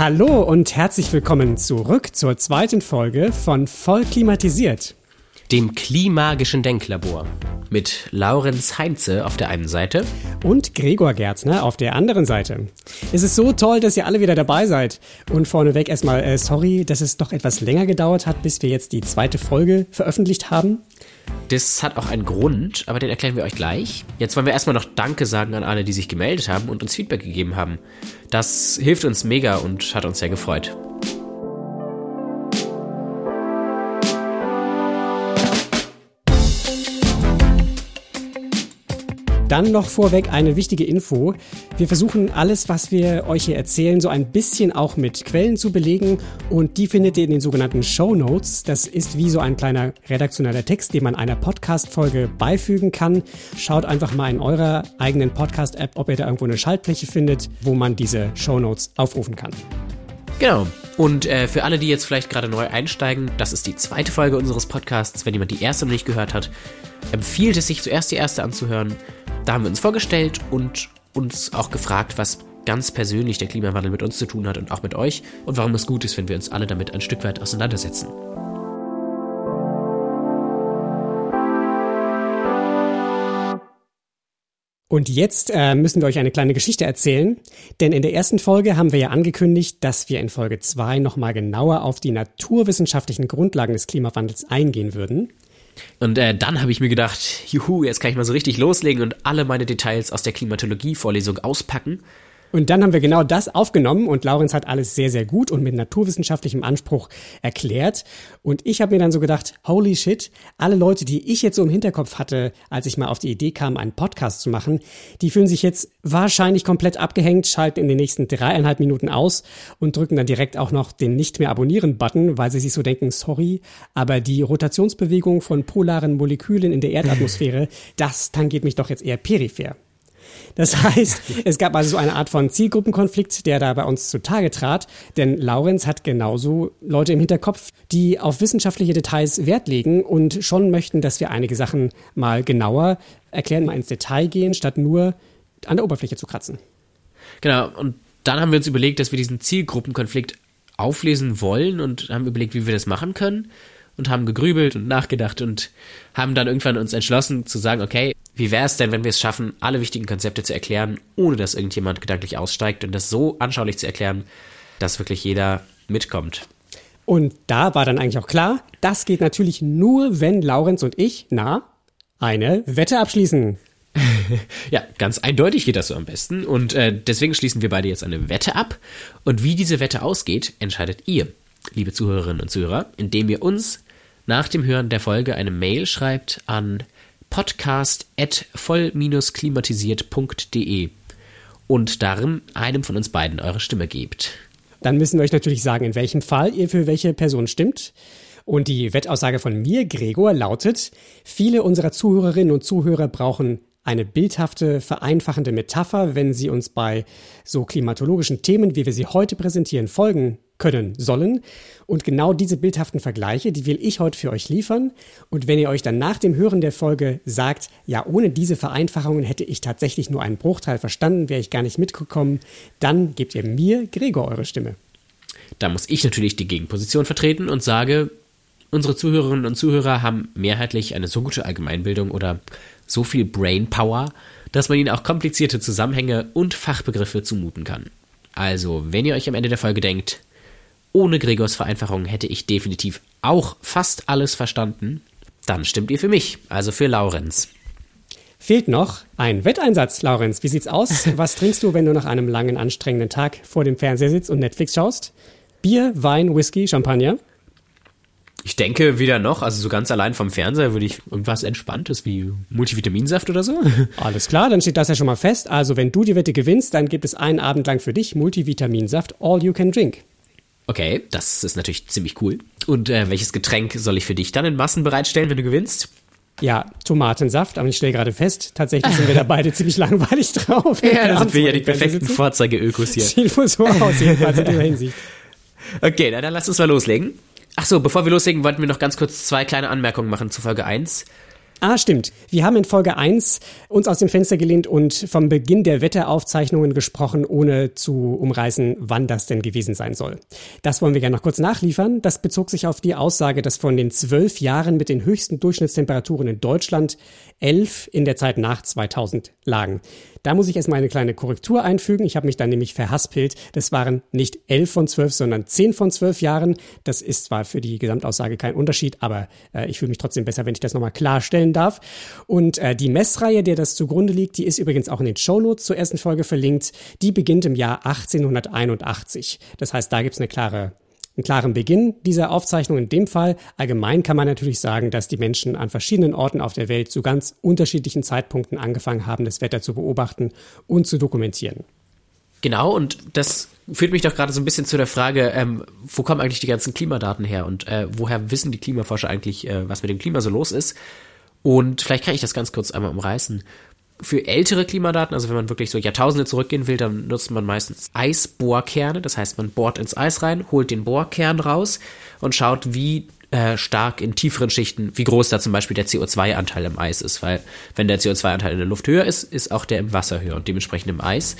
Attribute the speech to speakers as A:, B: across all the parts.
A: Hallo und herzlich willkommen zurück zur zweiten Folge von Voll klimatisiert.
B: Dem Klimagischen Denklabor. Mit Laurenz Heinze auf der einen Seite.
A: Und Gregor Gerzner auf der anderen Seite. Es ist so toll, dass ihr alle wieder dabei seid. Und vorneweg erstmal äh, sorry, dass es doch etwas länger gedauert hat, bis wir jetzt die zweite Folge veröffentlicht haben.
B: Das hat auch einen Grund, aber den erklären wir euch gleich. Jetzt wollen wir erstmal noch Danke sagen an alle, die sich gemeldet haben und uns Feedback gegeben haben. Das hilft uns mega und hat uns sehr gefreut.
A: Dann noch vorweg eine wichtige Info. Wir versuchen alles, was wir euch hier erzählen, so ein bisschen auch mit Quellen zu belegen und die findet ihr in den sogenannten Show Notes. Das ist wie so ein kleiner redaktioneller Text, den man einer Podcast-Folge beifügen kann. Schaut einfach mal in eurer eigenen Podcast-App, ob ihr da irgendwo eine Schaltfläche findet, wo man diese Show Notes aufrufen kann.
B: Genau. Und äh, für alle, die jetzt vielleicht gerade neu einsteigen, das ist die zweite Folge unseres Podcasts. Wenn jemand die erste noch nicht gehört hat, empfiehlt es sich zuerst die erste anzuhören. Da haben wir uns vorgestellt und uns auch gefragt, was ganz persönlich der Klimawandel mit uns zu tun hat und auch mit euch und warum es gut ist, wenn wir uns alle damit ein Stück weit auseinandersetzen.
A: Und jetzt äh, müssen wir euch eine kleine Geschichte erzählen, denn in der ersten Folge haben wir ja angekündigt, dass wir in Folge 2 nochmal genauer auf die naturwissenschaftlichen Grundlagen des Klimawandels eingehen würden.
B: Und äh, dann habe ich mir gedacht, juhu, jetzt kann ich mal so richtig loslegen und alle meine Details aus der Klimatologie-Vorlesung auspacken.
A: Und dann haben wir genau das aufgenommen und Laurenz hat alles sehr, sehr gut und mit naturwissenschaftlichem Anspruch erklärt. Und ich habe mir dann so gedacht, holy shit, alle Leute, die ich jetzt so im Hinterkopf hatte, als ich mal auf die Idee kam, einen Podcast zu machen, die fühlen sich jetzt wahrscheinlich komplett abgehängt, schalten in den nächsten dreieinhalb Minuten aus und drücken dann direkt auch noch den Nicht mehr abonnieren-Button, weil sie sich so denken, sorry, aber die Rotationsbewegung von polaren Molekülen in der Erdatmosphäre, das tangiert mich doch jetzt eher peripher. Das heißt, es gab also so eine Art von Zielgruppenkonflikt, der da bei uns zutage trat, denn Laurenz hat genauso Leute im Hinterkopf, die auf wissenschaftliche Details Wert legen und schon möchten, dass wir einige Sachen mal genauer erklären, mal ins Detail gehen, statt nur an der Oberfläche zu kratzen.
B: Genau, und dann haben wir uns überlegt, dass wir diesen Zielgruppenkonflikt auflesen wollen und haben überlegt, wie wir das machen können und haben gegrübelt und nachgedacht und haben dann irgendwann uns entschlossen zu sagen, okay, wie wäre es denn, wenn wir es schaffen, alle wichtigen Konzepte zu erklären, ohne dass irgendjemand gedanklich aussteigt und das so anschaulich zu erklären, dass wirklich jeder mitkommt.
A: Und da war dann eigentlich auch klar, das geht natürlich nur, wenn Laurenz und ich, na, eine Wette abschließen.
B: ja, ganz eindeutig geht das so am besten. Und äh, deswegen schließen wir beide jetzt eine Wette ab. Und wie diese Wette ausgeht, entscheidet ihr, liebe Zuhörerinnen und Zuhörer, indem ihr uns nach dem Hören der Folge eine Mail schreibt an podcast.voll-klimatisiert.de und darin einem von uns beiden eure Stimme gebt.
A: Dann müssen wir euch natürlich sagen, in welchem Fall ihr für welche Person stimmt. Und die Wettaussage von mir, Gregor, lautet, viele unserer Zuhörerinnen und Zuhörer brauchen eine bildhafte, vereinfachende Metapher, wenn sie uns bei so klimatologischen Themen, wie wir sie heute präsentieren, folgen können sollen. Und genau diese bildhaften Vergleiche, die will ich heute für euch liefern. Und wenn ihr euch dann nach dem Hören der Folge sagt, ja, ohne diese Vereinfachungen hätte ich tatsächlich nur einen Bruchteil verstanden, wäre ich gar nicht mitgekommen, dann gebt ihr mir, Gregor, eure Stimme.
B: Da muss ich natürlich die Gegenposition vertreten und sage, unsere Zuhörerinnen und Zuhörer haben mehrheitlich eine so gute Allgemeinbildung oder so viel Brainpower, dass man ihnen auch komplizierte Zusammenhänge und Fachbegriffe zumuten kann. Also, wenn ihr euch am Ende der Folge denkt, ohne Gregors Vereinfachung hätte ich definitiv auch fast alles verstanden. Dann stimmt ihr für mich, also für Laurenz.
A: Fehlt noch ein Wetteinsatz, Laurenz. Wie sieht's aus? Was trinkst du, wenn du nach einem langen, anstrengenden Tag vor dem Fernseher sitzt und Netflix schaust? Bier, Wein, Whisky, Champagner?
B: Ich denke wieder noch, also so ganz allein vom Fernseher würde ich irgendwas Entspanntes wie Multivitaminsaft oder so.
A: Alles klar, dann steht das ja schon mal fest. Also wenn du die Wette gewinnst, dann gibt es einen Abend lang für dich Multivitaminsaft All You Can Drink.
B: Okay, das ist natürlich ziemlich cool. Und äh, welches Getränk soll ich für dich dann in Massen bereitstellen, wenn du gewinnst?
A: Ja, Tomatensaft, aber ich stelle gerade fest, tatsächlich sind wir da beide ziemlich langweilig drauf.
B: Ja, da sind wir ja die perfekten Vorzeige-Ökos hier.
A: Sieht wohl so aus, jedenfalls in dieser Hinsicht.
B: Okay, dann, dann lass uns mal loslegen. Ach so, bevor wir loslegen, wollten wir noch ganz kurz zwei kleine Anmerkungen machen zu Folge 1.
A: Ah, stimmt. Wir haben in Folge 1 uns aus dem Fenster gelehnt und vom Beginn der Wetteraufzeichnungen gesprochen, ohne zu umreißen, wann das denn gewesen sein soll. Das wollen wir gerne noch kurz nachliefern. Das bezog sich auf die Aussage, dass von den zwölf Jahren mit den höchsten Durchschnittstemperaturen in Deutschland elf in der Zeit nach 2000 lagen. Da muss ich erstmal eine kleine Korrektur einfügen. Ich habe mich dann nämlich verhaspelt. Das waren nicht elf von zwölf, sondern zehn von zwölf Jahren. Das ist zwar für die Gesamtaussage kein Unterschied, aber äh, ich fühle mich trotzdem besser, wenn ich das nochmal klarstellen darf. Und äh, die Messreihe, der das zugrunde liegt, die ist übrigens auch in den Shownotes zur ersten Folge verlinkt. Die beginnt im Jahr 1881. Das heißt, da gibt es eine klare einen klaren Beginn dieser Aufzeichnung in dem Fall. Allgemein kann man natürlich sagen, dass die Menschen an verschiedenen Orten auf der Welt zu ganz unterschiedlichen Zeitpunkten angefangen haben, das Wetter zu beobachten und zu dokumentieren.
B: Genau, und das führt mich doch gerade so ein bisschen zu der Frage, ähm, wo kommen eigentlich die ganzen Klimadaten her und äh, woher wissen die Klimaforscher eigentlich, äh, was mit dem Klima so los ist? Und vielleicht kann ich das ganz kurz einmal umreißen für ältere Klimadaten, also wenn man wirklich so Jahrtausende zurückgehen will, dann nutzt man meistens Eisbohrkerne. Das heißt, man bohrt ins Eis rein, holt den Bohrkern raus und schaut, wie äh, stark in tieferen Schichten, wie groß da zum Beispiel der CO2-Anteil im Eis ist. Weil wenn der CO2-Anteil in der Luft höher ist, ist auch der im Wasser höher und dementsprechend im Eis.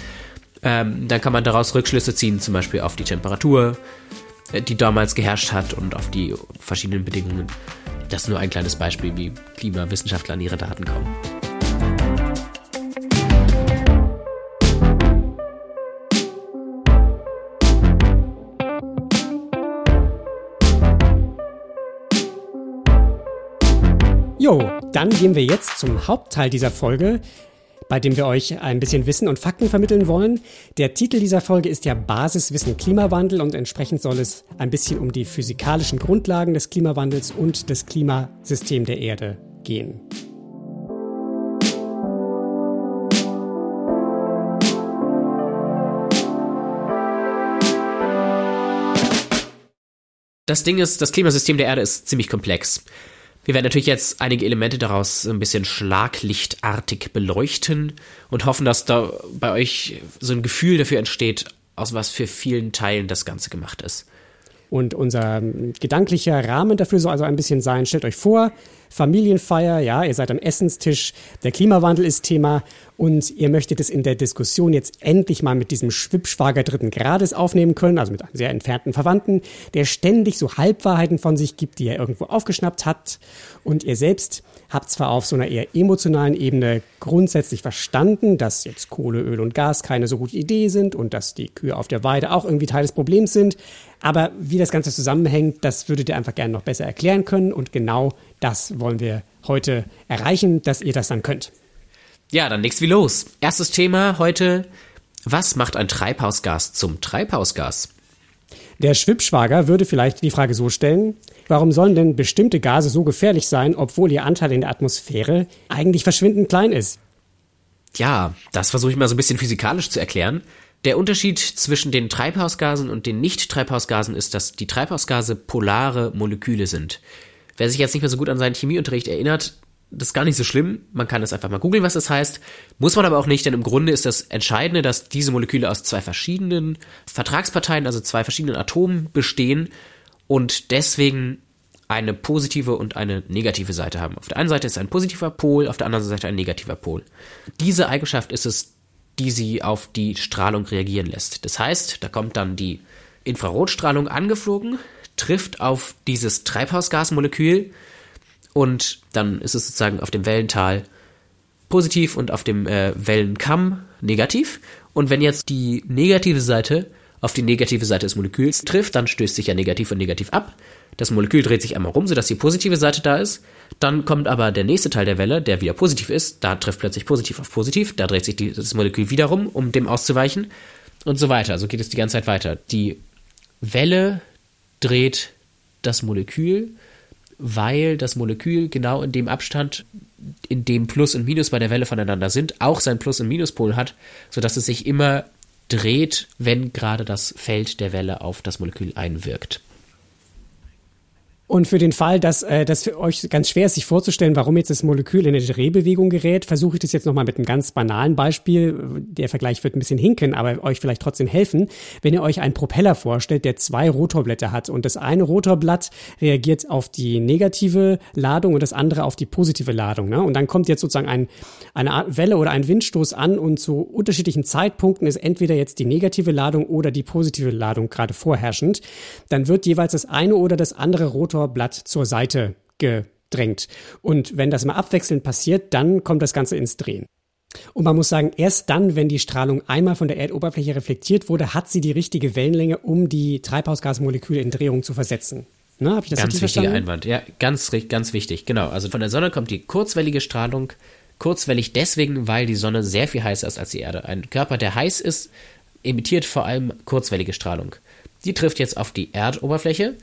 B: Ähm, dann kann man daraus Rückschlüsse ziehen, zum Beispiel auf die Temperatur, äh, die damals geherrscht hat und auf die verschiedenen Bedingungen. Das ist nur ein kleines Beispiel, wie Klimawissenschaftler an ihre Daten kommen.
A: Jo, dann gehen wir jetzt zum Hauptteil dieser Folge, bei dem wir euch ein bisschen Wissen und Fakten vermitteln wollen. Der Titel dieser Folge ist ja Basiswissen Klimawandel und entsprechend soll es ein bisschen um die physikalischen Grundlagen des Klimawandels und des Klimasystems der Erde gehen.
B: Das Ding ist, das Klimasystem der Erde ist ziemlich komplex. Wir werden natürlich jetzt einige Elemente daraus ein bisschen schlaglichtartig beleuchten und hoffen, dass da bei euch so ein Gefühl dafür entsteht, aus was für vielen Teilen das Ganze gemacht ist.
A: Und unser gedanklicher Rahmen dafür soll also ein bisschen sein, stellt euch vor, Familienfeier, ja, ihr seid am Essenstisch, der Klimawandel ist Thema und ihr möchtet es in der Diskussion jetzt endlich mal mit diesem Schwippschwager dritten Grades aufnehmen können, also mit einem sehr entfernten Verwandten, der ständig so Halbwahrheiten von sich gibt, die er irgendwo aufgeschnappt hat. Und ihr selbst habt zwar auf so einer eher emotionalen Ebene grundsätzlich verstanden, dass jetzt Kohle, Öl und Gas keine so gute Idee sind und dass die Kühe auf der Weide auch irgendwie Teil des Problems sind, aber wie das Ganze zusammenhängt, das würdet ihr einfach gerne noch besser erklären können und genau das wollen wir heute erreichen, dass ihr das dann könnt.
B: Ja, dann leg's wie los. Erstes Thema heute. Was macht ein Treibhausgas zum Treibhausgas?
A: Der Schwippschwager würde vielleicht die Frage so stellen, warum sollen denn bestimmte Gase so gefährlich sein, obwohl ihr Anteil in der Atmosphäre eigentlich verschwindend klein ist?
B: Ja, das versuche ich mal so ein bisschen physikalisch zu erklären. Der Unterschied zwischen den Treibhausgasen und den Nicht-Treibhausgasen ist, dass die Treibhausgase polare Moleküle sind. Wer sich jetzt nicht mehr so gut an seinen Chemieunterricht erinnert, das ist gar nicht so schlimm. Man kann das einfach mal googeln, was das heißt. Muss man aber auch nicht, denn im Grunde ist das Entscheidende, dass diese Moleküle aus zwei verschiedenen Vertragsparteien, also zwei verschiedenen Atomen bestehen und deswegen eine positive und eine negative Seite haben. Auf der einen Seite ist ein positiver Pol, auf der anderen Seite ein negativer Pol. Diese Eigenschaft ist es, die sie auf die Strahlung reagieren lässt. Das heißt, da kommt dann die Infrarotstrahlung angeflogen, trifft auf dieses Treibhausgasmolekül und dann ist es sozusagen auf dem Wellental positiv und auf dem äh, Wellenkamm negativ. Und wenn jetzt die negative Seite auf die negative Seite des Moleküls trifft, dann stößt sich ja negativ und negativ ab. Das Molekül dreht sich einmal rum, sodass die positive Seite da ist. Dann kommt aber der nächste Teil der Welle, der wieder positiv ist. Da trifft plötzlich positiv auf positiv. Da dreht sich das Molekül wieder rum, um dem auszuweichen. Und so weiter. So geht es die ganze Zeit weiter. Die Welle dreht das Molekül, weil das Molekül genau in dem Abstand, in dem Plus und Minus bei der Welle voneinander sind, auch sein Plus- und Minuspol hat, sodass es sich immer dreht, wenn gerade das Feld der Welle auf das Molekül einwirkt.
A: Und für den Fall, dass äh, das für euch ganz schwer ist, sich vorzustellen, warum jetzt das Molekül in eine Drehbewegung gerät, versuche ich das jetzt nochmal mit einem ganz banalen Beispiel. Der Vergleich wird ein bisschen hinken, aber euch vielleicht trotzdem helfen. Wenn ihr euch einen Propeller vorstellt, der zwei Rotorblätter hat und das eine Rotorblatt reagiert auf die negative Ladung und das andere auf die positive Ladung. Ne? Und dann kommt jetzt sozusagen ein, eine Art Welle oder ein Windstoß an und zu unterschiedlichen Zeitpunkten ist entweder jetzt die negative Ladung oder die positive Ladung gerade vorherrschend. Dann wird jeweils das eine oder das andere Rotorblatt Motorblatt zur Seite gedrängt. Und wenn das mal abwechselnd passiert, dann kommt das Ganze ins Drehen. Und man muss sagen, erst dann, wenn die Strahlung einmal von der Erdoberfläche reflektiert wurde, hat sie die richtige Wellenlänge, um die Treibhausgasmoleküle in Drehung zu versetzen.
B: Ne, hab ich das ganz wichtiger verstanden? Einwand. Ja, ganz, ganz wichtig. Genau. Also von der Sonne kommt die kurzwellige Strahlung. Kurzwellig deswegen, weil die Sonne sehr viel heißer ist als die Erde. Ein Körper, der heiß ist, emittiert vor allem kurzwellige Strahlung. Die trifft jetzt auf die Erdoberfläche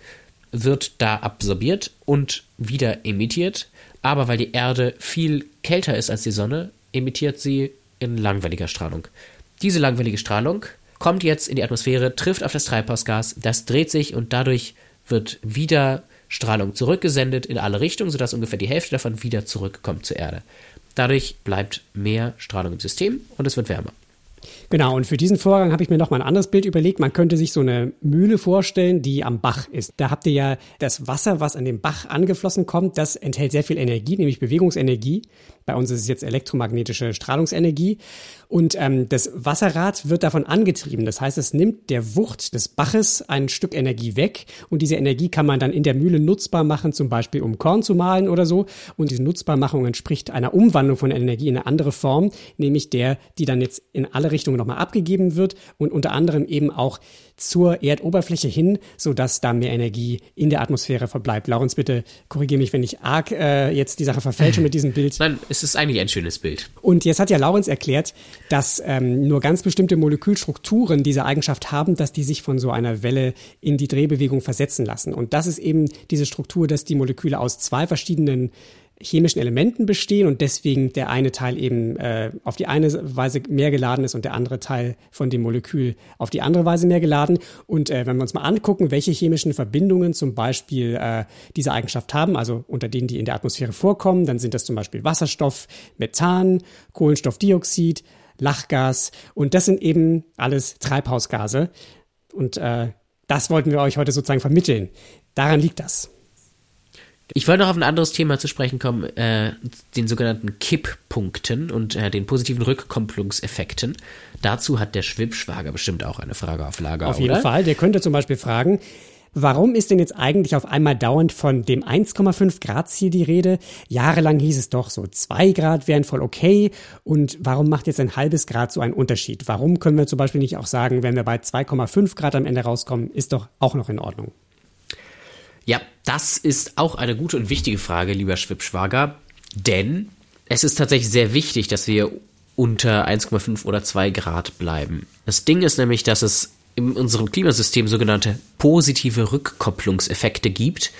B: wird da absorbiert und wieder emittiert, aber weil die Erde viel kälter ist als die Sonne, emittiert sie in langwelliger Strahlung. Diese langwellige Strahlung kommt jetzt in die Atmosphäre, trifft auf das Treibhausgas, das dreht sich und dadurch wird wieder Strahlung zurückgesendet in alle Richtungen, sodass ungefähr die Hälfte davon wieder zurückkommt zur Erde. Dadurch bleibt mehr Strahlung im System und es wird wärmer.
A: Genau, und für diesen Vorgang habe ich mir noch mal ein anderes Bild überlegt. Man könnte sich so eine Mühle vorstellen, die am Bach ist. Da habt ihr ja das Wasser, was an dem Bach angeflossen kommt, das enthält sehr viel Energie, nämlich Bewegungsenergie. Bei uns ist es jetzt elektromagnetische Strahlungsenergie. Und ähm, das Wasserrad wird davon angetrieben. Das heißt, es nimmt der Wucht des Baches ein Stück Energie weg. Und diese Energie kann man dann in der Mühle nutzbar machen, zum Beispiel um Korn zu mahlen oder so. Und diese Nutzbarmachung entspricht einer Umwandlung von Energie in eine andere Form, nämlich der, die dann jetzt in alle Richtungen nochmal abgegeben wird und unter anderem eben auch zur Erdoberfläche hin, sodass da mehr Energie in der Atmosphäre verbleibt. Laurens, bitte korrigiere mich, wenn ich arg äh, jetzt die Sache verfälsche mit diesem Bild.
B: Nein, es ist eigentlich ein schönes Bild.
A: Und jetzt hat ja Laurens erklärt, dass ähm, nur ganz bestimmte Molekülstrukturen diese Eigenschaft haben, dass die sich von so einer Welle in die Drehbewegung versetzen lassen. Und das ist eben diese Struktur, dass die Moleküle aus zwei verschiedenen chemischen Elementen bestehen und deswegen der eine Teil eben äh, auf die eine Weise mehr geladen ist und der andere Teil von dem Molekül auf die andere Weise mehr geladen. Und äh, wenn wir uns mal angucken, welche chemischen Verbindungen zum Beispiel äh, diese Eigenschaft haben, also unter denen die in der Atmosphäre vorkommen, dann sind das zum Beispiel Wasserstoff, Methan, Kohlenstoffdioxid, Lachgas und das sind eben alles Treibhausgase. Und äh, das wollten wir euch heute sozusagen vermitteln. Daran liegt das.
B: Ich wollte noch auf ein anderes Thema zu sprechen kommen, äh, den sogenannten Kipppunkten und äh, den positiven Rückkopplungseffekten. Dazu hat der Schwibschwager bestimmt auch eine Frage auf Lager.
A: Auf jeden oder? Fall. Der könnte zum Beispiel fragen, Warum ist denn jetzt eigentlich auf einmal dauernd von dem 1,5 Grad Ziel die Rede? Jahrelang hieß es doch so, zwei Grad wären voll okay. Und warum macht jetzt ein halbes Grad so einen Unterschied? Warum können wir zum Beispiel nicht auch sagen, wenn wir bei 2,5 Grad am Ende rauskommen, ist doch auch noch in Ordnung?
B: Ja, das ist auch eine gute und wichtige Frage, lieber Schwibschwager, denn es ist tatsächlich sehr wichtig, dass wir unter 1,5 oder 2 Grad bleiben. Das Ding ist nämlich, dass es in unserem Klimasystem sogenannte positive Rückkopplungseffekte gibt,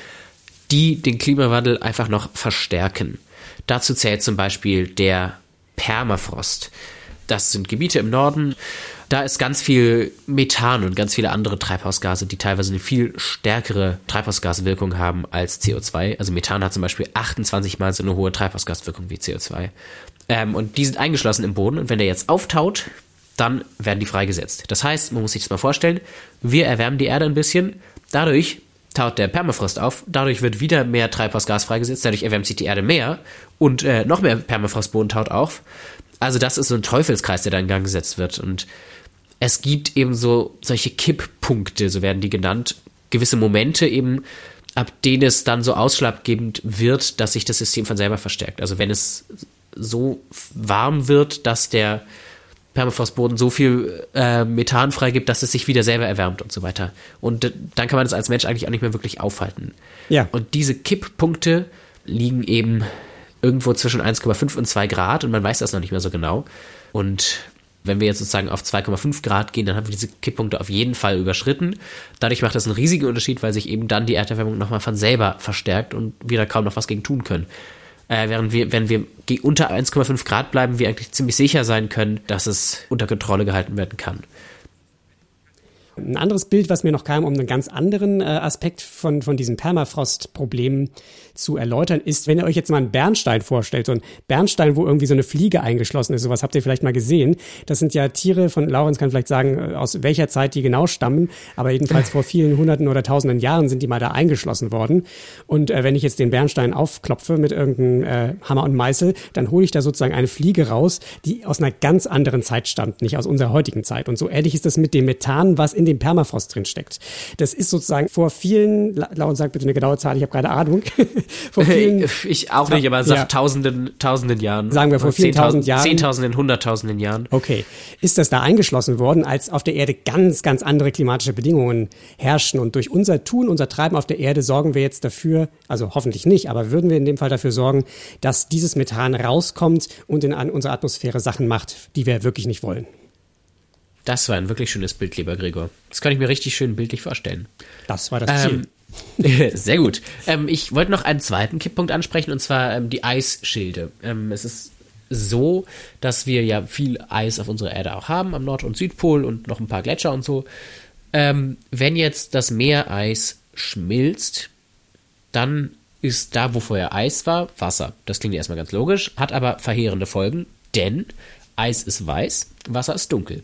B: die den Klimawandel einfach noch verstärken. Dazu zählt zum Beispiel der Permafrost. Das sind Gebiete im Norden, da ist ganz viel Methan und ganz viele andere Treibhausgase, die teilweise eine viel stärkere Treibhausgaswirkung haben als CO2. Also Methan hat zum Beispiel 28 mal so eine hohe Treibhausgaswirkung wie CO2. Ähm, und die sind eingeschlossen im Boden und wenn der jetzt auftaut, dann werden die freigesetzt. Das heißt, man muss sich das mal vorstellen, wir erwärmen die Erde ein bisschen, dadurch taut der Permafrost auf, dadurch wird wieder mehr Treibhausgas freigesetzt, dadurch erwärmt sich die Erde mehr und äh, noch mehr Permafrostboden taut auf. Also das ist so ein Teufelskreis, der da in Gang gesetzt wird und es gibt eben so solche Kipppunkte, so werden die genannt, gewisse Momente eben, ab denen es dann so ausschlaggebend wird, dass sich das System von selber verstärkt. Also wenn es so warm wird, dass der Permafrostboden so viel äh, Methan freigibt, dass es sich wieder selber erwärmt und so weiter. Und dann kann man das als Mensch eigentlich auch nicht mehr wirklich aufhalten. Ja. Und diese Kipppunkte liegen eben irgendwo zwischen 1,5 und 2 Grad und man weiß das noch nicht mehr so genau. Und wenn wir jetzt sozusagen auf 2,5 Grad gehen, dann haben wir diese Kipppunkte auf jeden Fall überschritten. Dadurch macht das einen riesigen Unterschied, weil sich eben dann die Erderwärmung nochmal von selber verstärkt und wir da kaum noch was gegen tun können. Äh, während wir, wenn wir unter 1,5 Grad bleiben, wir eigentlich ziemlich sicher sein können, dass es unter Kontrolle gehalten werden kann.
A: Ein anderes Bild, was mir noch kam, um einen ganz anderen äh, Aspekt von, von diesem Permafrost-Problem zu erläutern, ist, wenn ihr euch jetzt mal einen Bernstein vorstellt, so ein Bernstein, wo irgendwie so eine Fliege eingeschlossen ist, sowas habt ihr vielleicht mal gesehen. Das sind ja Tiere, von Laurens kann vielleicht sagen, äh, aus welcher Zeit die genau stammen, aber jedenfalls vor vielen hunderten oder tausenden Jahren sind die mal da eingeschlossen worden. Und äh, wenn ich jetzt den Bernstein aufklopfe mit irgendeinem äh, Hammer und Meißel, dann hole ich da sozusagen eine Fliege raus, die aus einer ganz anderen Zeit stammt, nicht aus unserer heutigen Zeit. Und so ähnlich ist das mit dem Methan, was in dem Permafrost drin steckt. Das ist sozusagen vor vielen, Laura sagt bitte eine genaue Zahl, ich habe keine Ahnung.
B: vor vielen, ich auch nicht, aber sag ja. tausenden, tausenden Jahren.
A: Sagen wir vor vielen tausend Jahren.
B: Zehntausenden, hunderttausenden Jahren.
A: Okay. Ist das da eingeschlossen worden, als auf der Erde ganz, ganz andere klimatische Bedingungen herrschen und durch unser Tun, unser Treiben auf der Erde sorgen wir jetzt dafür, also hoffentlich nicht, aber würden wir in dem Fall dafür sorgen, dass dieses Methan rauskommt und in unsere Atmosphäre Sachen macht, die wir wirklich nicht wollen.
B: Das war ein wirklich schönes Bild, lieber Gregor. Das kann ich mir richtig schön bildlich vorstellen.
A: Das war das Ziel.
B: Ähm, sehr gut. Ähm, ich wollte noch einen zweiten Kipppunkt ansprechen, und zwar ähm, die Eisschilde. Ähm, es ist so, dass wir ja viel Eis auf unserer Erde auch haben, am Nord- und Südpol und noch ein paar Gletscher und so. Ähm, wenn jetzt das Meereis schmilzt, dann ist da, wo vorher Eis war, Wasser. Das klingt erstmal ganz logisch, hat aber verheerende Folgen, denn Eis ist weiß, Wasser ist dunkel.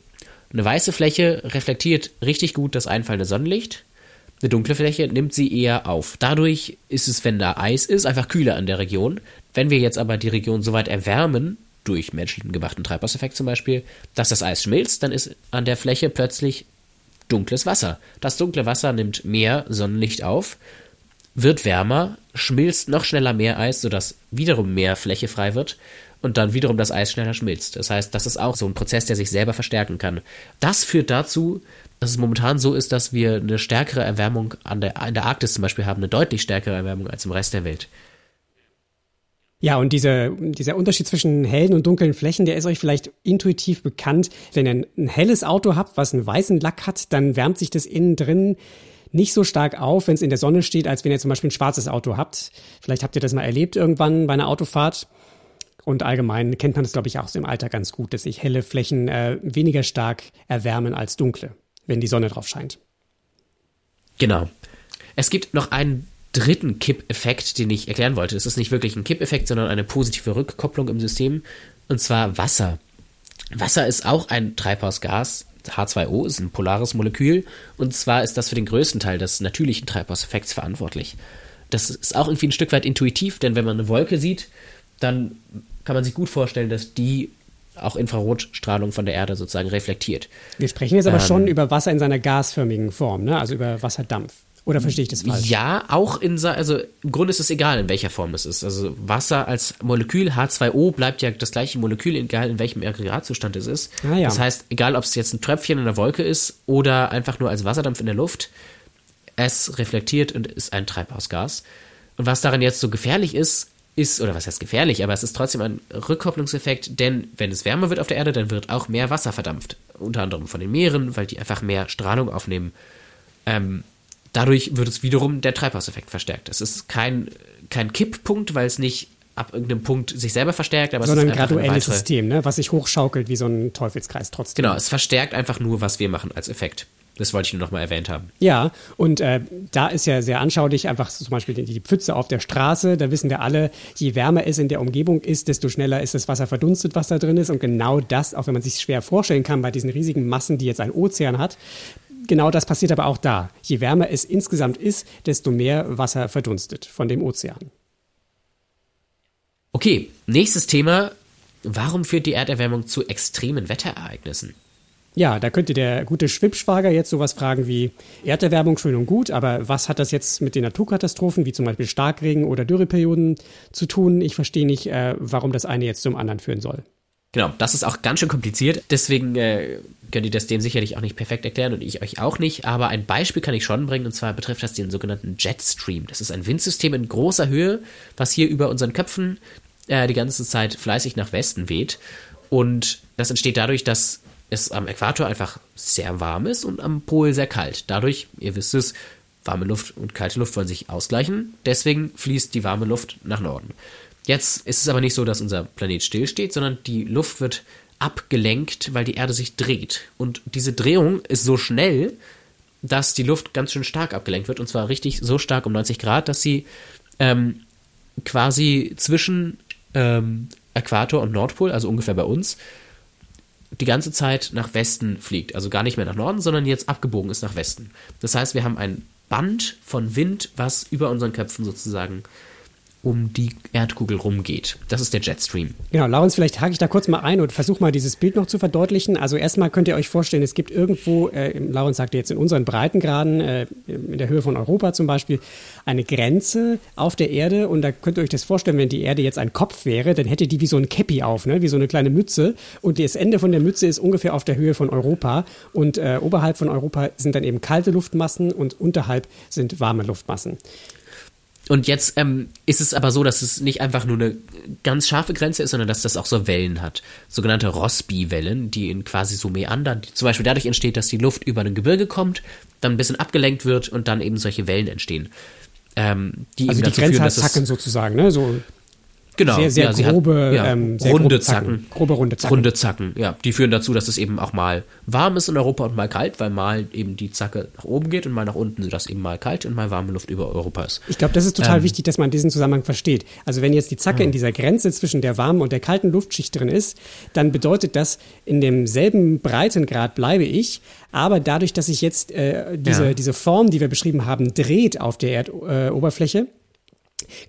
B: Eine weiße Fläche reflektiert richtig gut das einfallende Sonnenlicht. Eine dunkle Fläche nimmt sie eher auf. Dadurch ist es, wenn da Eis ist, einfach kühler an der Region. Wenn wir jetzt aber die Region so weit erwärmen, durch menschlichen gemachten Treibhauseffekt zum Beispiel, dass das Eis schmilzt, dann ist an der Fläche plötzlich dunkles Wasser. Das dunkle Wasser nimmt mehr Sonnenlicht auf, wird wärmer, schmilzt noch schneller mehr Eis, sodass wiederum mehr Fläche frei wird und dann wiederum das Eis schneller schmilzt. Das heißt, das ist auch so ein Prozess, der sich selber verstärken kann. Das führt dazu, dass es momentan so ist, dass wir eine stärkere Erwärmung an der, in der Arktis zum Beispiel haben, eine deutlich stärkere Erwärmung als im Rest der Welt.
A: Ja, und diese, dieser Unterschied zwischen hellen und dunklen Flächen, der ist euch vielleicht intuitiv bekannt. Wenn ihr ein, helles Auto habt, was einen weißen Lack hat, dann wärmt sich das innen drin nicht so stark auf, wenn es in der Sonne steht, als wenn ihr zum Beispiel ein schwarzes Auto habt. Vielleicht habt ihr das mal erlebt irgendwann bei einer Autofahrt. Und allgemein kennt man das, glaube ich, auch so im Alter ganz gut, dass sich helle Flächen äh, weniger stark erwärmen als dunkle, wenn die Sonne drauf scheint.
B: Genau. Es gibt noch einen dritten Kippeffekt, den ich erklären wollte. Es ist nicht wirklich ein Kippeffekt, sondern eine positive Rückkopplung im System, und zwar Wasser. Wasser ist auch ein Treibhausgas. H2O ist ein polares Molekül, und zwar ist das für den größten Teil des natürlichen Treibhauseffekts verantwortlich. Das ist auch irgendwie ein Stück weit intuitiv, denn wenn man eine Wolke sieht, dann kann man sich gut vorstellen, dass die auch Infrarotstrahlung von der Erde sozusagen reflektiert.
A: Wir sprechen jetzt aber ähm, schon über Wasser in seiner gasförmigen Form, ne? also über Wasserdampf. Oder verstehe ich das falsch?
B: Ja, auch in, also im Grunde ist es egal, in welcher Form es ist. Also Wasser als Molekül, H2O, bleibt ja das gleiche Molekül, egal in welchem Aggregatzustand es ist. Ah, ja. Das heißt, egal ob es jetzt ein Tröpfchen in der Wolke ist oder einfach nur als Wasserdampf in der Luft, es reflektiert und ist ein Treibhausgas. Und was daran jetzt so gefährlich ist, ist, oder was heißt gefährlich, aber es ist trotzdem ein Rückkopplungseffekt, denn wenn es wärmer wird auf der Erde, dann wird auch mehr Wasser verdampft. Unter anderem von den Meeren, weil die einfach mehr Strahlung aufnehmen. Ähm, dadurch wird es wiederum der Treibhauseffekt verstärkt. Es ist kein, kein Kipppunkt, weil es nicht ab irgendeinem Punkt sich selber verstärkt, aber
A: Sondern
B: es ist
A: ein graduelles System, ne? was sich hochschaukelt wie so ein Teufelskreis trotzdem.
B: Genau, es verstärkt einfach nur, was wir machen als Effekt. Das wollte ich nur noch mal erwähnt haben.
A: Ja, und äh, da ist ja sehr anschaulich einfach zum Beispiel die, die Pfütze auf der Straße. Da wissen wir alle, je wärmer es in der Umgebung ist, desto schneller ist das Wasser verdunstet, was da drin ist. Und genau das, auch wenn man sich schwer vorstellen kann bei diesen riesigen Massen, die jetzt ein Ozean hat, genau das passiert aber auch da. Je wärmer es insgesamt ist, desto mehr Wasser verdunstet von dem Ozean.
B: Okay, nächstes Thema. Warum führt die Erderwärmung zu extremen Wetterereignissen?
A: Ja, da könnte der gute Schwibschwager jetzt sowas fragen wie Erderwärmung schön und gut, aber was hat das jetzt mit den Naturkatastrophen wie zum Beispiel Starkregen oder Dürreperioden zu tun? Ich verstehe nicht, äh, warum das eine jetzt zum anderen führen soll.
B: Genau, das ist auch ganz schön kompliziert. Deswegen äh, könnt ihr das dem sicherlich auch nicht perfekt erklären und ich euch auch nicht. Aber ein Beispiel kann ich schon bringen und zwar betrifft das den sogenannten Jetstream. Das ist ein Windsystem in großer Höhe, was hier über unseren Köpfen äh, die ganze Zeit fleißig nach Westen weht. Und das entsteht dadurch, dass es am Äquator einfach sehr warm ist und am Pol sehr kalt. Dadurch, ihr wisst es, warme Luft und kalte Luft wollen sich ausgleichen. Deswegen fließt die warme Luft nach Norden. Jetzt ist es aber nicht so, dass unser Planet stillsteht, sondern die Luft wird abgelenkt, weil die Erde sich dreht. Und diese Drehung ist so schnell, dass die Luft ganz schön stark abgelenkt wird und zwar richtig so stark um 90 Grad, dass sie ähm, quasi zwischen ähm, Äquator und Nordpol, also ungefähr bei uns, die ganze Zeit nach Westen fliegt. Also gar nicht mehr nach Norden, sondern jetzt abgebogen ist nach Westen. Das heißt, wir haben ein Band von Wind, was über unseren Köpfen sozusagen um die Erdkugel rumgeht. Das ist der Jetstream.
A: Genau, Laurens, vielleicht hake ich da kurz mal ein und versuche mal dieses Bild noch zu verdeutlichen. Also erstmal könnt ihr euch vorstellen, es gibt irgendwo, äh, Laurens sagte jetzt in unseren Breitengraden, äh, in der Höhe von Europa zum Beispiel, eine Grenze auf der Erde und da könnt ihr euch das vorstellen, wenn die Erde jetzt ein Kopf wäre, dann hätte die wie so ein Käppi auf, ne? wie so eine kleine Mütze und das Ende von der Mütze ist ungefähr auf der Höhe von Europa und äh, oberhalb von Europa sind dann eben kalte Luftmassen und unterhalb sind warme Luftmassen.
B: Und jetzt ähm, ist es aber so, dass es nicht einfach nur eine ganz scharfe Grenze ist, sondern dass das auch so Wellen hat. Sogenannte Rossby-Wellen, die in quasi so meandern, die zum Beispiel dadurch entsteht, dass die Luft über ein Gebirge kommt, dann ein bisschen abgelenkt wird und dann eben solche Wellen entstehen.
A: Ähm, die also eben die Grenze führen, hat Zacken sozusagen, ne? So
B: Genau,
A: sehr, sehr
B: ja,
A: grobe,
B: hat, ja,
A: ähm, sehr
B: runde
A: grobe
B: Zacken.
A: Zacken. Grobe runde Zacken.
B: Runde Zacken, ja. Die führen dazu, dass es eben auch mal warm ist in Europa und mal kalt, weil mal eben die Zacke nach oben geht und mal nach unten, sodass eben mal kalt und mal warme Luft über Europa ist.
A: Ich glaube, das ist total ähm, wichtig, dass man diesen Zusammenhang versteht. Also wenn jetzt die Zacke in dieser Grenze zwischen der warmen und der kalten Luftschicht drin ist, dann bedeutet das, in demselben Breitengrad bleibe ich, aber dadurch, dass sich jetzt äh, diese, ja. diese Form, die wir beschrieben haben, dreht auf der Erdoberfläche, äh,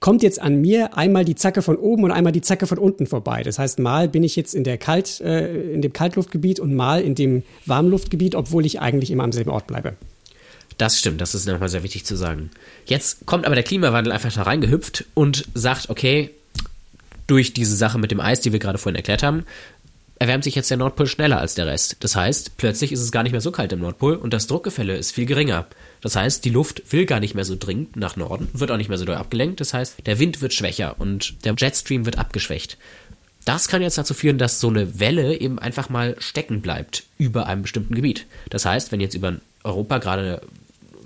A: kommt jetzt an mir einmal die Zacke von oben und einmal die Zacke von unten vorbei. Das heißt, mal bin ich jetzt in der Kalt, äh, in dem Kaltluftgebiet und mal in dem Warmluftgebiet, obwohl ich eigentlich immer am selben Ort bleibe.
B: Das stimmt, das ist nochmal sehr wichtig zu sagen. Jetzt kommt aber der Klimawandel einfach da reingehüpft und sagt, okay, durch diese Sache mit dem Eis, die wir gerade vorhin erklärt haben, erwärmt sich jetzt der Nordpol schneller als der Rest. Das heißt, plötzlich ist es gar nicht mehr so kalt im Nordpol und das Druckgefälle ist viel geringer. Das heißt, die Luft will gar nicht mehr so dringend nach Norden, wird auch nicht mehr so doll abgelenkt. Das heißt, der Wind wird schwächer und der Jetstream wird abgeschwächt. Das kann jetzt dazu führen, dass so eine Welle eben einfach mal stecken bleibt über einem bestimmten Gebiet. Das heißt, wenn jetzt über Europa gerade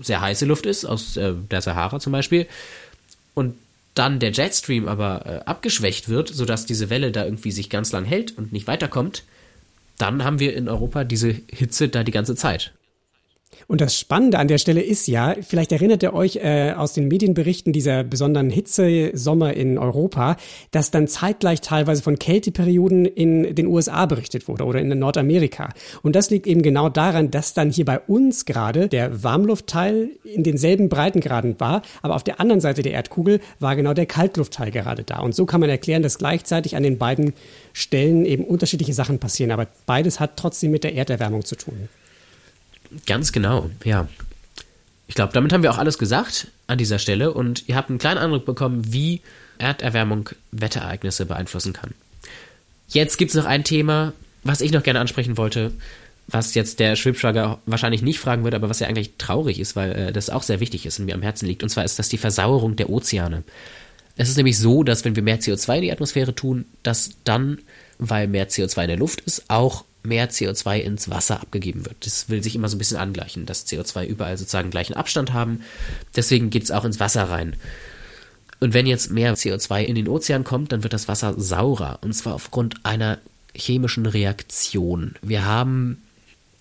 B: sehr heiße Luft ist, aus äh, der Sahara zum Beispiel, und dann der Jetstream aber äh, abgeschwächt wird, sodass diese Welle da irgendwie sich ganz lang hält und nicht weiterkommt, dann haben wir in Europa diese Hitze da die ganze Zeit.
A: Und das Spannende an der Stelle ist ja, vielleicht erinnert ihr euch äh, aus den Medienberichten dieser besonderen Hitzesommer in Europa, dass dann zeitgleich teilweise von Kälteperioden in den USA berichtet wurde oder in Nordamerika. Und das liegt eben genau daran, dass dann hier bei uns gerade der Warmluftteil in denselben Breitengraden war, aber auf der anderen Seite der Erdkugel war genau der Kaltluftteil gerade da. Und so kann man erklären, dass gleichzeitig an den beiden Stellen eben unterschiedliche Sachen passieren, aber beides hat trotzdem mit der Erderwärmung zu tun.
B: Ganz genau, ja. Ich glaube, damit haben wir auch alles gesagt an dieser Stelle und ihr habt einen kleinen Eindruck bekommen, wie Erderwärmung Wetterereignisse beeinflussen kann. Jetzt gibt es noch ein Thema, was ich noch gerne ansprechen wollte, was jetzt der Schwibschwager wahrscheinlich nicht fragen wird, aber was ja eigentlich traurig ist, weil äh, das auch sehr wichtig ist und mir am Herzen liegt. Und zwar ist das die Versauerung der Ozeane. Es ist nämlich so, dass wenn wir mehr CO2 in die Atmosphäre tun, dass dann, weil mehr CO2 in der Luft ist, auch mehr CO2 ins Wasser abgegeben wird. Das will sich immer so ein bisschen angleichen, dass CO2 überall sozusagen gleichen Abstand haben. Deswegen geht es auch ins Wasser rein. Und wenn jetzt mehr CO2 in den Ozean kommt, dann wird das Wasser saurer. Und zwar aufgrund einer chemischen Reaktion. Wir haben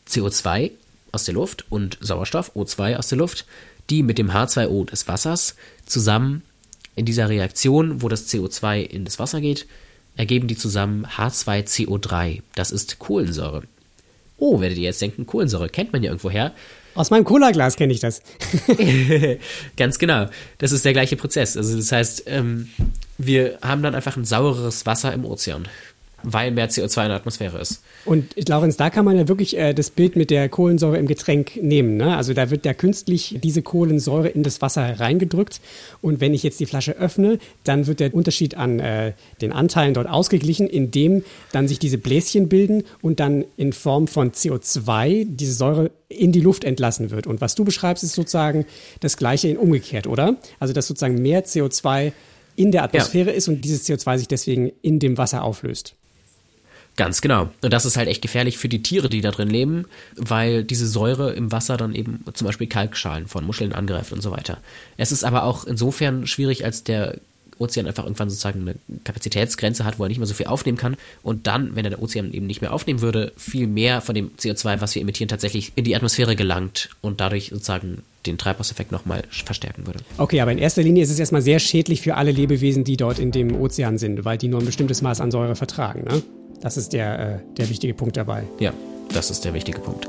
B: CO2 aus der Luft und Sauerstoff, O2 aus der Luft, die mit dem H2O des Wassers zusammen in dieser Reaktion, wo das CO2 in das Wasser geht, ergeben die zusammen H2CO3. Das ist Kohlensäure. Oh, werdet ihr jetzt denken, Kohlensäure kennt man ja irgendwoher.
A: Aus meinem Cola-Glas kenne ich das.
B: Ganz genau. Das ist der gleiche Prozess. Also das heißt, ähm, wir haben dann einfach ein saureres Wasser im Ozean weil mehr CO2 in der Atmosphäre ist.
A: Und Laurenz, da kann man ja wirklich äh, das Bild mit der Kohlensäure im Getränk nehmen. Ne? Also da wird ja künstlich diese Kohlensäure in das Wasser reingedrückt. Und wenn ich jetzt die Flasche öffne, dann wird der Unterschied an äh, den Anteilen dort ausgeglichen, indem dann sich diese Bläschen bilden und dann in Form von CO2 diese Säure in die Luft entlassen wird. Und was du beschreibst, ist sozusagen das Gleiche in umgekehrt, oder? Also dass sozusagen mehr CO2 in der Atmosphäre ja. ist und dieses CO2 sich deswegen in dem Wasser auflöst.
B: Ganz genau. Und das ist halt echt gefährlich für die Tiere, die da drin leben, weil diese Säure im Wasser dann eben zum Beispiel Kalkschalen von Muscheln angreift und so weiter. Es ist aber auch insofern schwierig, als der Ozean einfach irgendwann sozusagen eine Kapazitätsgrenze hat, wo er nicht mehr so viel aufnehmen kann und dann, wenn er der Ozean eben nicht mehr aufnehmen würde, viel mehr von dem CO2, was wir emittieren, tatsächlich in die Atmosphäre gelangt und dadurch sozusagen den Treibhauseffekt nochmal verstärken würde.
A: Okay, aber in erster Linie ist es erstmal sehr schädlich für alle Lebewesen, die dort in dem Ozean sind, weil die nur ein bestimmtes Maß an Säure vertragen. Ne? Das ist der, äh, der wichtige Punkt dabei.
B: Ja, das ist der wichtige Punkt.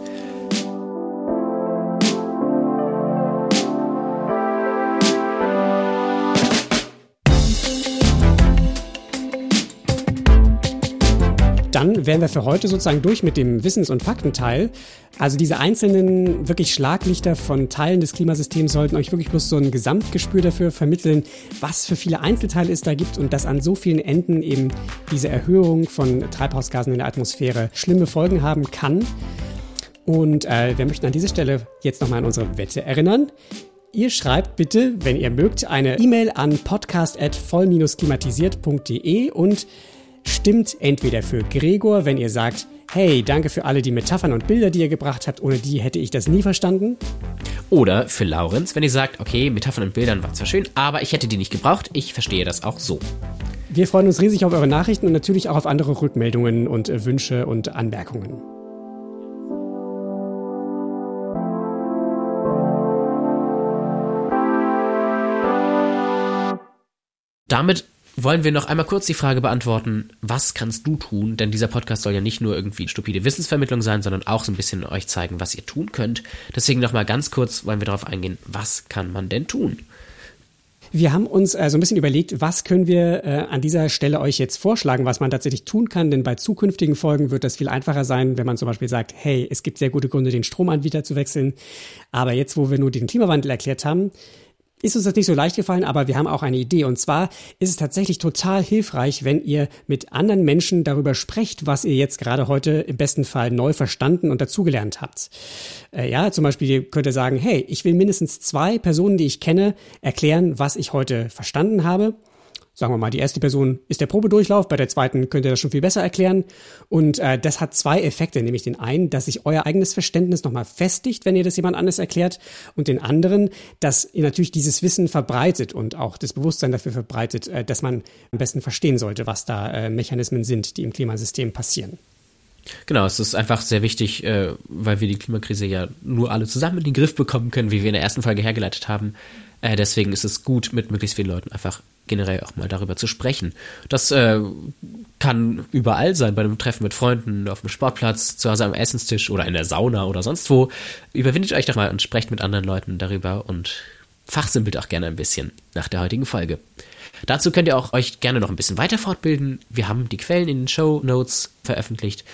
A: Dann wären wir für heute sozusagen durch mit dem Wissens- und Faktenteil. Also diese einzelnen wirklich Schlaglichter von Teilen des Klimasystems sollten euch wirklich bloß so ein Gesamtgespür dafür vermitteln, was für viele Einzelteile es da gibt und dass an so vielen Enden eben diese Erhöhung von Treibhausgasen in der Atmosphäre schlimme Folgen haben kann. Und äh, wir möchten an dieser Stelle jetzt nochmal an unsere Wette erinnern. Ihr schreibt bitte, wenn ihr mögt, eine E-Mail an podcast.voll-klimatisiert.de und stimmt entweder für Gregor, wenn ihr sagt, hey, danke für alle die Metaphern und Bilder, die ihr gebracht habt, ohne die hätte ich das nie verstanden.
B: Oder für Laurenz, wenn ihr sagt, okay, Metaphern und Bildern waren zwar schön, aber ich hätte die nicht gebraucht, ich verstehe das auch so.
A: Wir freuen uns riesig auf eure Nachrichten und natürlich auch auf andere Rückmeldungen und äh, Wünsche und Anmerkungen.
B: Damit wollen wir noch einmal kurz die Frage beantworten, was kannst du tun? Denn dieser Podcast soll ja nicht nur irgendwie stupide Wissensvermittlung sein, sondern auch so ein bisschen euch zeigen, was ihr tun könnt. Deswegen nochmal ganz kurz wollen wir darauf eingehen, was kann man denn tun?
A: Wir haben uns äh, so ein bisschen überlegt, was können wir äh, an dieser Stelle euch jetzt vorschlagen, was man tatsächlich tun kann, denn bei zukünftigen Folgen wird das viel einfacher sein, wenn man zum Beispiel sagt, hey, es gibt sehr gute Gründe, den Stromanbieter zu wechseln. Aber jetzt, wo wir nur den Klimawandel erklärt haben, ist uns das nicht so leicht gefallen, aber wir haben auch eine Idee. Und zwar ist es tatsächlich total hilfreich, wenn ihr mit anderen Menschen darüber sprecht, was ihr jetzt gerade heute im besten Fall neu verstanden und dazugelernt habt. Äh, ja, zum Beispiel könnt ihr sagen, hey, ich will mindestens zwei Personen, die ich kenne, erklären, was ich heute verstanden habe sagen wir mal, die erste Person ist der Probedurchlauf, bei der zweiten könnt ihr das schon viel besser erklären. Und äh, das hat zwei Effekte, nämlich den einen, dass sich euer eigenes Verständnis nochmal festigt, wenn ihr das jemand anders erklärt, und den anderen, dass ihr natürlich dieses Wissen verbreitet und auch das Bewusstsein dafür verbreitet, äh, dass man am besten verstehen sollte, was da äh, Mechanismen sind, die im Klimasystem passieren.
B: Genau, es ist einfach sehr wichtig, äh, weil wir die Klimakrise ja nur alle zusammen in den Griff bekommen können, wie wir in der ersten Folge hergeleitet haben. Äh, deswegen ist es gut, mit möglichst vielen Leuten einfach generell auch mal darüber zu sprechen. Das äh, kann überall sein, bei einem Treffen mit Freunden, auf dem Sportplatz, zu Hause am Essenstisch oder in der Sauna oder sonst wo. Überwindet euch doch mal und sprecht mit anderen Leuten darüber und fachsimpelt auch gerne ein bisschen nach der heutigen Folge. Dazu könnt ihr auch euch gerne noch ein bisschen weiter fortbilden. Wir haben die Quellen in den Show Notes veröffentlicht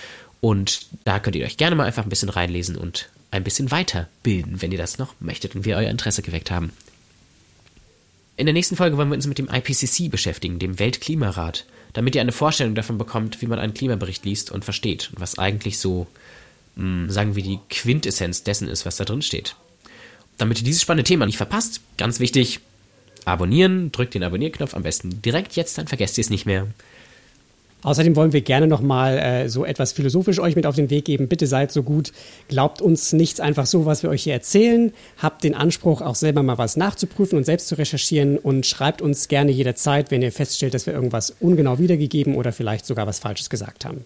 B: und da könnt ihr euch gerne mal einfach ein bisschen reinlesen und ein bisschen weiterbilden, wenn ihr das noch möchtet und wir euer Interesse geweckt haben. In der nächsten Folge wollen wir uns mit dem IPCC beschäftigen, dem Weltklimarat, damit ihr eine Vorstellung davon bekommt, wie man einen Klimabericht liest und versteht und was eigentlich so, mh, hm, sagen wir, die Quintessenz dessen ist, was da drin steht. Damit ihr dieses spannende Thema nicht verpasst, ganz wichtig, abonnieren, drückt den Abonnierknopf am besten direkt jetzt, dann vergesst ihr es nicht mehr.
A: Außerdem wollen wir gerne nochmal äh, so etwas philosophisch euch mit auf den Weg geben. Bitte seid so gut, glaubt uns nichts einfach so, was wir euch hier erzählen. Habt den Anspruch, auch selber mal was nachzuprüfen und selbst zu recherchieren und schreibt uns gerne jederzeit, wenn ihr feststellt, dass wir irgendwas ungenau wiedergegeben oder vielleicht sogar was Falsches gesagt haben.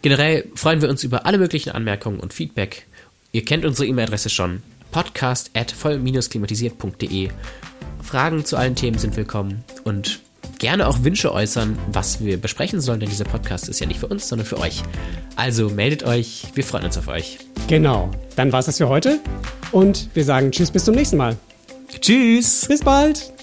B: Generell freuen wir uns über alle möglichen Anmerkungen und Feedback. Ihr kennt unsere E-Mail-Adresse schon. podcast at voll-klimatisiert.de Fragen zu allen Themen sind willkommen und gerne auch Wünsche äußern, was wir besprechen sollen, denn dieser Podcast ist ja nicht für uns, sondern für euch. Also meldet euch, wir freuen uns auf euch.
A: Genau, dann war es das für heute und wir sagen Tschüss bis zum nächsten Mal.
B: Tschüss.
A: Bis bald.